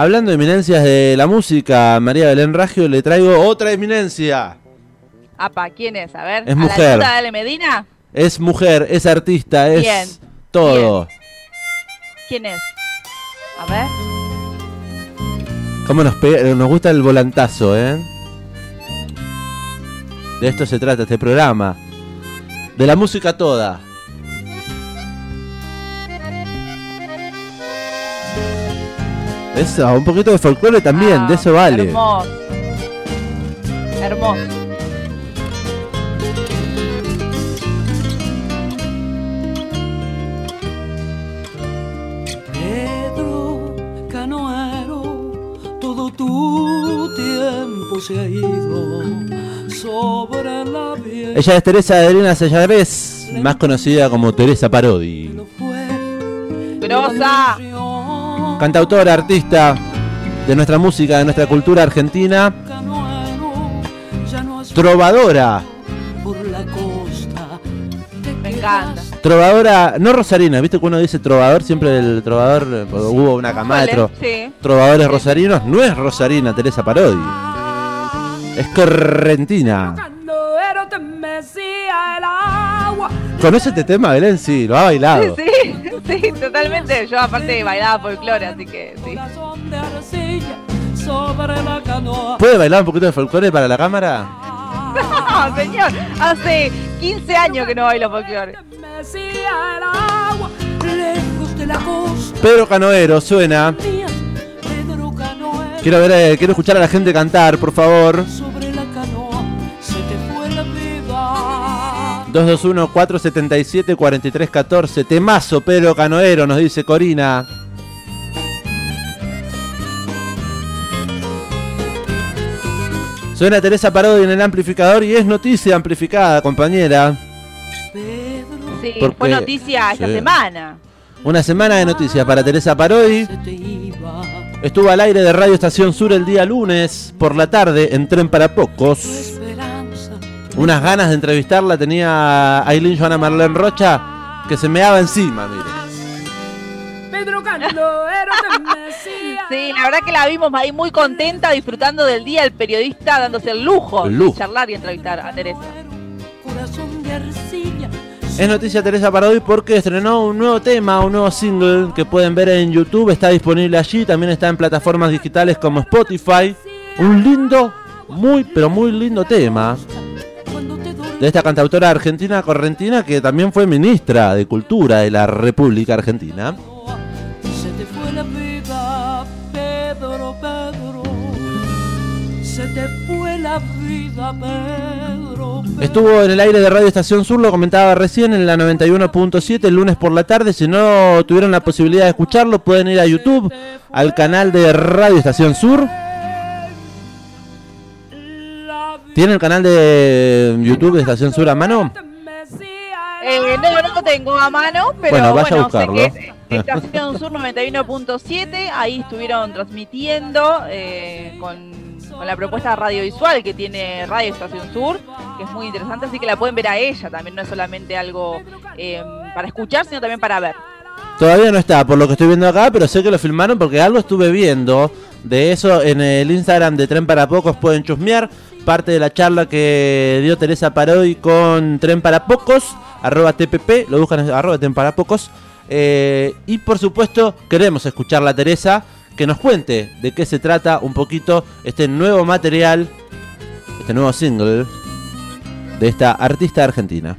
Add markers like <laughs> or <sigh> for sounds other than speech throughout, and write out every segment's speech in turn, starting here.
Hablando de eminencias de la música, María Belén Raggio, le traigo otra eminencia. Apa, ¿quién es? A ver. Es ¿A mujer. la de Ale Medina? Es mujer, es artista, es Bien, todo. ¿Quién es? A ver. ¿Cómo nos, pega- nos gusta el volantazo, eh? De esto se trata este programa. De la música toda. Eso, un poquito de folclore también, Ah, de eso vale. Hermoso. Hermoso. Pedro Canoero, todo tu tiempo se ha ido sobre la vieja. Ella es Teresa Adriana Sellarés, más conocida como Teresa Parodi. Grosa. Cantautora, artista de nuestra música, de nuestra cultura argentina. Trovadora. Por la costa Me encanta. Trovadora, no rosarina, viste que uno dice trovador, siempre el trovador, hubo una camada de tro- Sí. trovadores rosarinos, no es rosarina Teresa Parodi, es correntina. Canoero te mecía el agua. ¿Conoce este tema, Belén? Sí, lo ha bailado. Sí, sí, sí, totalmente. Yo aparte bailaba folclore, así que sí. ¿Puede bailar un poquito de folclore para la cámara? No, señor, hace 15 años que no bailo folclore. Pedro Canoero, suena. Quiero ver, eh, quiero escuchar a la gente cantar, por favor. 221-477-4314. Temazo, Pedro Canoero, nos dice Corina. Suena Teresa Parodi en el amplificador y es noticia amplificada, compañera. Sí, fue noticia esta semana. Una semana de noticias para Teresa Parodi. Estuvo al aire de Radio Estación Sur el día lunes por la tarde en Tren para Pocos. Unas ganas de entrevistarla tenía Aileen Joana Marlene Rocha que se meaba encima, mire. Pedro. Sí, la verdad que la vimos ahí muy contenta, disfrutando del día, el periodista dándose el lujo, El lujo. de charlar y entrevistar a Teresa. Corazón de arcilla. Es noticia Teresa Parodi porque estrenó un nuevo tema, un nuevo single que pueden ver en YouTube, está disponible allí, también está en plataformas digitales como Spotify. Un lindo, muy pero muy lindo tema de esta cantautora argentina correntina que también fue ministra de Cultura de la República Argentina. Se te fue la vida, Pedro, Pedro. Se te fue la vida, Pedro. Estuvo en el aire de Radio Estación Sur, lo comentaba recién en la 91.7 el lunes por la tarde. Si no tuvieron la posibilidad de escucharlo, pueden ir a YouTube, al canal de Radio Estación Sur. ¿Tiene el canal de YouTube de Estación Sur a mano? Eh, no, no lo tengo a mano, pero Bueno, bueno, vaya a buscarlo. sé que es Estación Sur 91.7, ahí estuvieron transmitiendo eh, con, con la propuesta radiovisual que tiene Radio Estación Sur, que es muy interesante, así que la pueden ver a ella también, no es solamente algo eh, para escuchar, sino también para ver. Todavía no está, por lo que estoy viendo acá, pero sé que lo filmaron porque algo estuve viendo de eso en el Instagram de Tren para Pocos. Pueden chusmear parte de la charla que dio Teresa Parodi con Tren para Pocos, arroba TPP, lo buscan arroba Tren para Pocos. Eh, y por supuesto, queremos escuchar a Teresa que nos cuente de qué se trata un poquito este nuevo material, este nuevo single de esta artista argentina.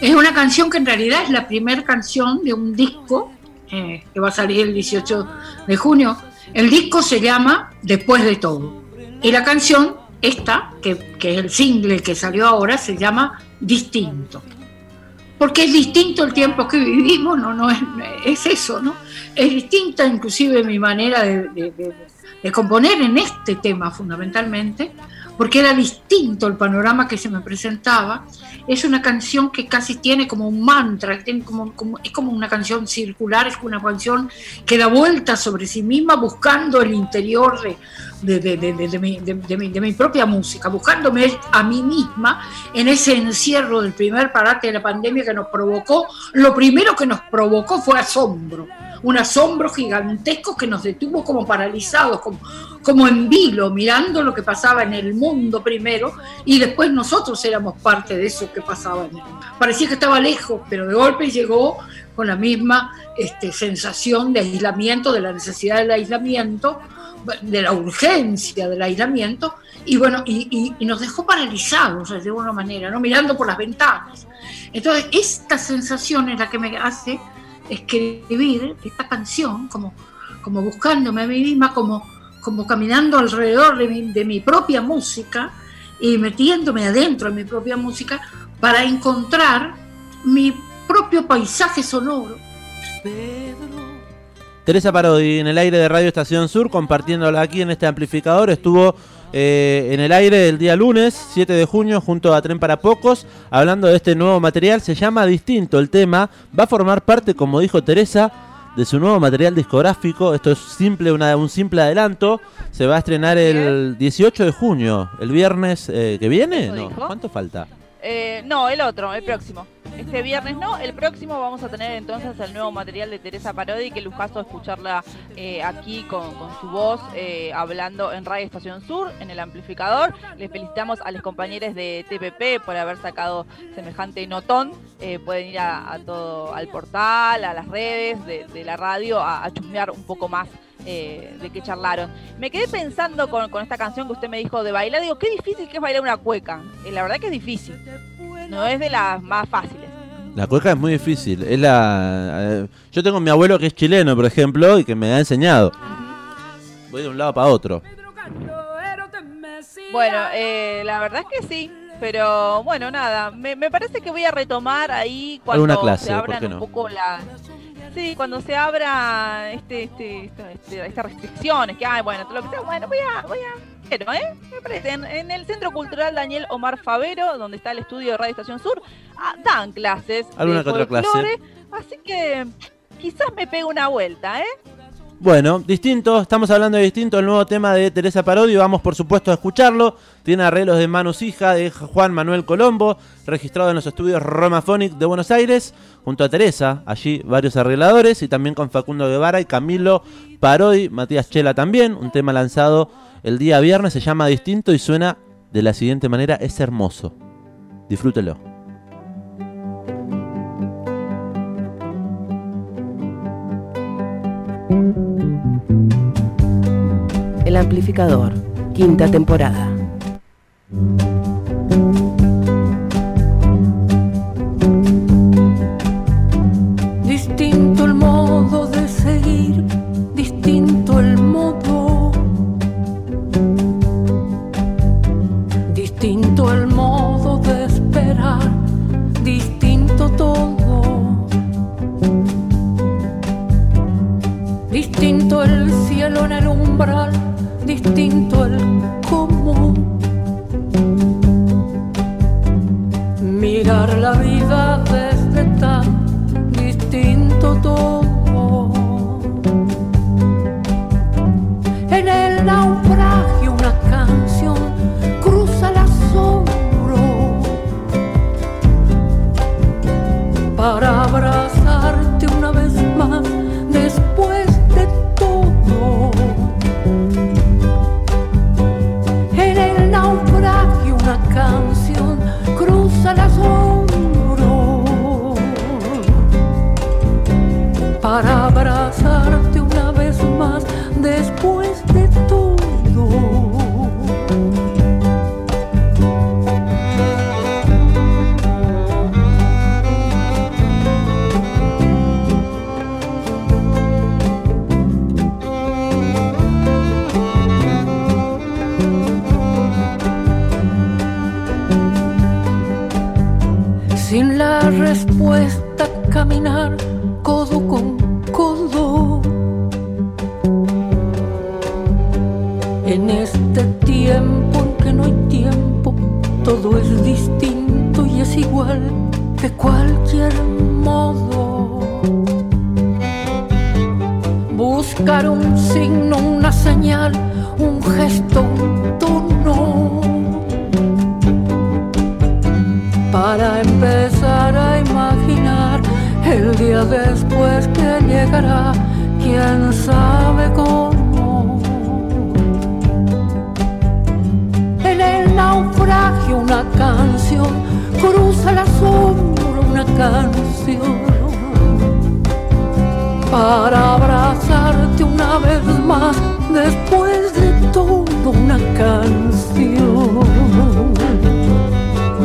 Es una canción que en realidad es la primera canción de un disco eh, que va a salir el 18 de junio. El disco se llama Después de todo. Y la canción, esta, que, es el single que salió ahora, se llama Distinto. Porque es distinto el tiempo que vivimos, no, no es, es eso, ¿no? Es distinta inclusive mi manera de- de componer en este tema fundamentalmente, porque era distinto el panorama que se me presentaba. Es una canción que casi tiene como un mantra, tiene como, como- es como una canción circular, es una canción que da vueltas sobre sí misma buscando el interior de, de, de- mi, mi- de mi propia música, buscándome a mí misma en ese encierro del primer parate de la pandemia que nos provocó, lo primero que nos provocó fue asombro, un asombro gigantesco que nos detuvo como paralizados, como, como en vilo, mirando lo que pasaba en el mundo primero y después nosotros éramos parte de eso que pasaba en el mundo. Parecía que estaba lejos, pero de golpe llegó con la misma este, sensación de aislamiento, de la necesidad del aislamiento, de la urgencia del aislamiento, y bueno, y, nos dejó paralizados de alguna manera, ¿no? mirando por las ventanas. Entonces, esta sensación es la que me hace escribir esta canción, como, como buscándome a mí misma, como, como caminando alrededor de mi, de mi propia música y metiéndome adentro de mi propia música para encontrar mi propio paisaje sonoro. Teresa Parodi en el aire de Radio Estación Sur, compartiéndola aquí en este amplificador, estuvo eh, en el aire el día lunes, 7 de junio, junto a Tren para Pocos, hablando de este nuevo material. Se llama Distinto el tema, va a formar parte, como dijo Teresa, de su nuevo material discográfico. Esto es simple, un simple adelanto. Se va a estrenar el 18 de junio, el viernes eh, que viene. No, ¿Cuánto falta? Eh, no, el otro, el próximo. Este viernes no, el próximo vamos a tener entonces el nuevo material de Teresa Parodi, que lujazo escucharla eh, aquí con, su voz eh, hablando en Radio Estación Sur, en el amplificador. Les felicitamos a los compañeros de TPP por haber sacado semejante notón. pueden ir a, todo, al portal, a las redes de, la radio a, a chusmear un poco más de qué charlaron. Me quedé pensando con, con, esta canción que usted me dijo de bailar, digo, qué difícil que es bailar una cueca. la verdad que es difícil. No es de las más fáciles. La cueca es muy difícil. Es la. Eh, yo tengo mi abuelo que es chileno, por ejemplo, y que me ha enseñado. Voy de un lado para otro. Bueno, eh, la verdad es que sí. Pero bueno, nada. Me, parece que voy a retomar ahí cuando se abran un poco las. Sí, cuando se abra este, este, este, estas restricciones, que hay, bueno, todo lo que sea, bueno, voy a, voy a ¿eh? Me parece. En, el Centro Cultural Daniel Omar Favero, donde está el estudio de Radio Estación Sur, ah, dan clases. Alguna que otra clase. Así que quizás me pegue una vuelta, ¿eh? Bueno, distinto, estamos hablando de distinto, el nuevo tema de Teresa Parodio, vamos por supuesto a escucharlo. Tiene arreglos de Manos Hija de Juan Manuel Colombo, registrado en los estudios Romaphonic de Buenos Aires, junto a Teresa, allí varios arregladores, y también con Facundo Guevara y Camilo Parodi, Matías Chela también, un tema lanzado el día viernes, se llama Distinto y suena de la siguiente manera, es hermoso. Disfrútelo. El amplificador, quinta temporada. La respuesta caminar codo con codo. En este tiempo en que no hay tiempo, todo es distinto y es igual de cualquier modo. Buscar un signo, para abrazarte una vez más después de todo una canción.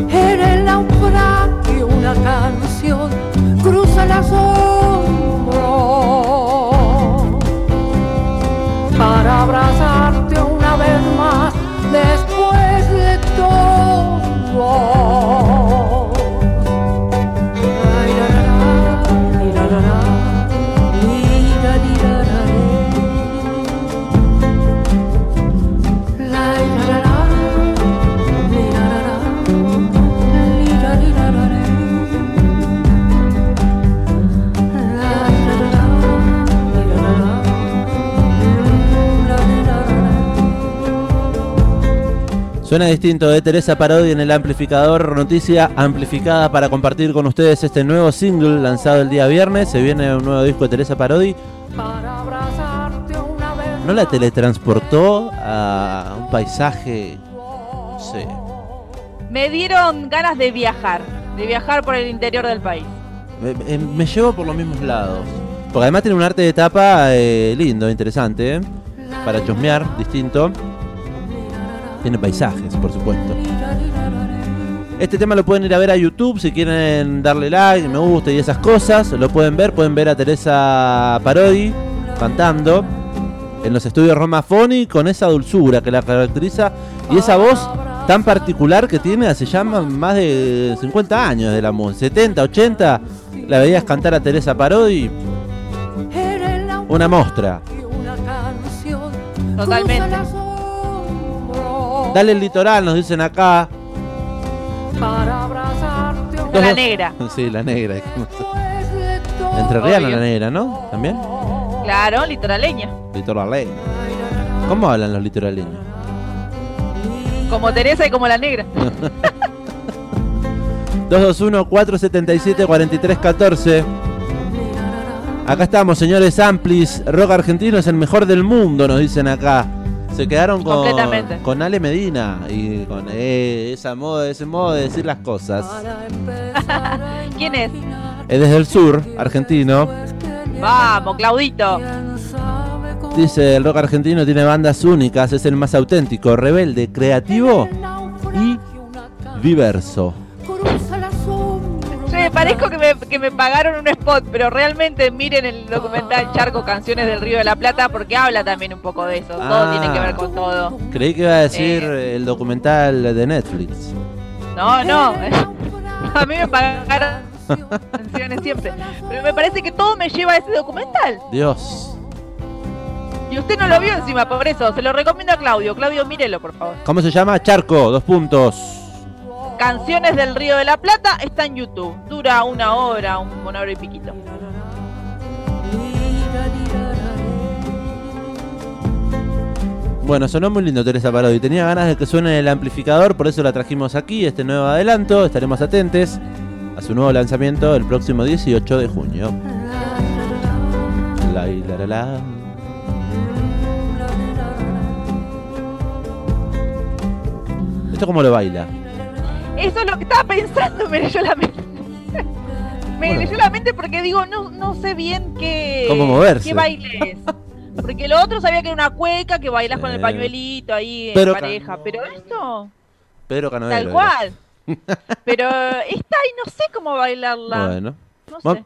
En el naufragio una canción cruza el asombro Suena distinto de Teresa Parodi en el amplificador. Noticia amplificada para compartir con ustedes este nuevo single lanzado el día viernes. Se viene un nuevo disco de Teresa Parodi. ¿No la teletransportó a un paisaje? No sé. Me dieron ganas de viajar, de viajar por el interior del país. Me, me- me llevo por los mismos lados. Porque además tiene un arte de tapa eh, lindo, interesante. ¿eh? Para chusmear, distinto. Tiene paisajes, por supuesto. Este tema lo pueden ir a ver a YouTube si quieren darle like, me gusta y esas cosas. Lo pueden ver, pueden ver a Teresa Parodi cantando en los estudios Romafoni con esa dulzura que la caracteriza y esa voz tan particular que tiene hace ya más de 50 años de la música, 70, 80. La veías cantar a Teresa Parodi, una mostra. Totalmente. Dale el litoral, nos dicen acá. Para abrazarte Con la negra. <laughs> Sí, la negra. Entre Rihanna la negra, ¿no? También. Claro, litoraleña. Litoraleña. ¿Cómo hablan los litoraleños? Como Teresa y como la negra. <laughs> 221-477-4314. Acá estamos, señores Amplis. Rock argentino es el mejor del mundo, nos dicen acá. Se quedaron con, Ale Medina y con eh, esa modo, ese modo de decir las cosas. <laughs> ¿Quién es? Es desde el sur, argentino. Vamos, Claudito. Dice, el rock argentino tiene bandas únicas, es el más auténtico, rebelde, creativo y diverso. Che, parezco que me, que me pagaron un spot, pero realmente miren el documental Charco Canciones del Río de la Plata porque habla también un poco de eso. Todo Ah. tiene que ver con todo. Creí que iba a decir el documental de Netflix. No, no. <laughs> A mí me pagaron canciones siempre. Pero me parece que todo me lleva a ese documental. Dios. Y usted no lo vio encima, por eso. Se lo recomiendo a Claudio. Claudio, mírelo, por favor. ¿Cómo se llama? Charco, dos puntos. Canciones del Río de la Plata está en YouTube. Dura una hora, un, una hora y piquito. Bueno, sonó muy lindo Teresa Parodi. Tenía ganas de que suene el amplificador, por eso la trajimos aquí, este nuevo adelanto. Estaremos atentos a su nuevo lanzamiento el próximo 18 de junio. ¿Esto cómo lo baila? Eso es lo que estaba pensando, me leyó la mente. me Bueno. leyó la mente porque digo, no, no sé bien qué, ¿Cómo moverse? qué baile es. Porque lo otro sabía que era una cueca, que bailas con el pañuelito ahí en pareja. Pero esto, Pedro tal era. cual. <laughs> Pero esta ahí no sé cómo bailarla. Bueno. No sé.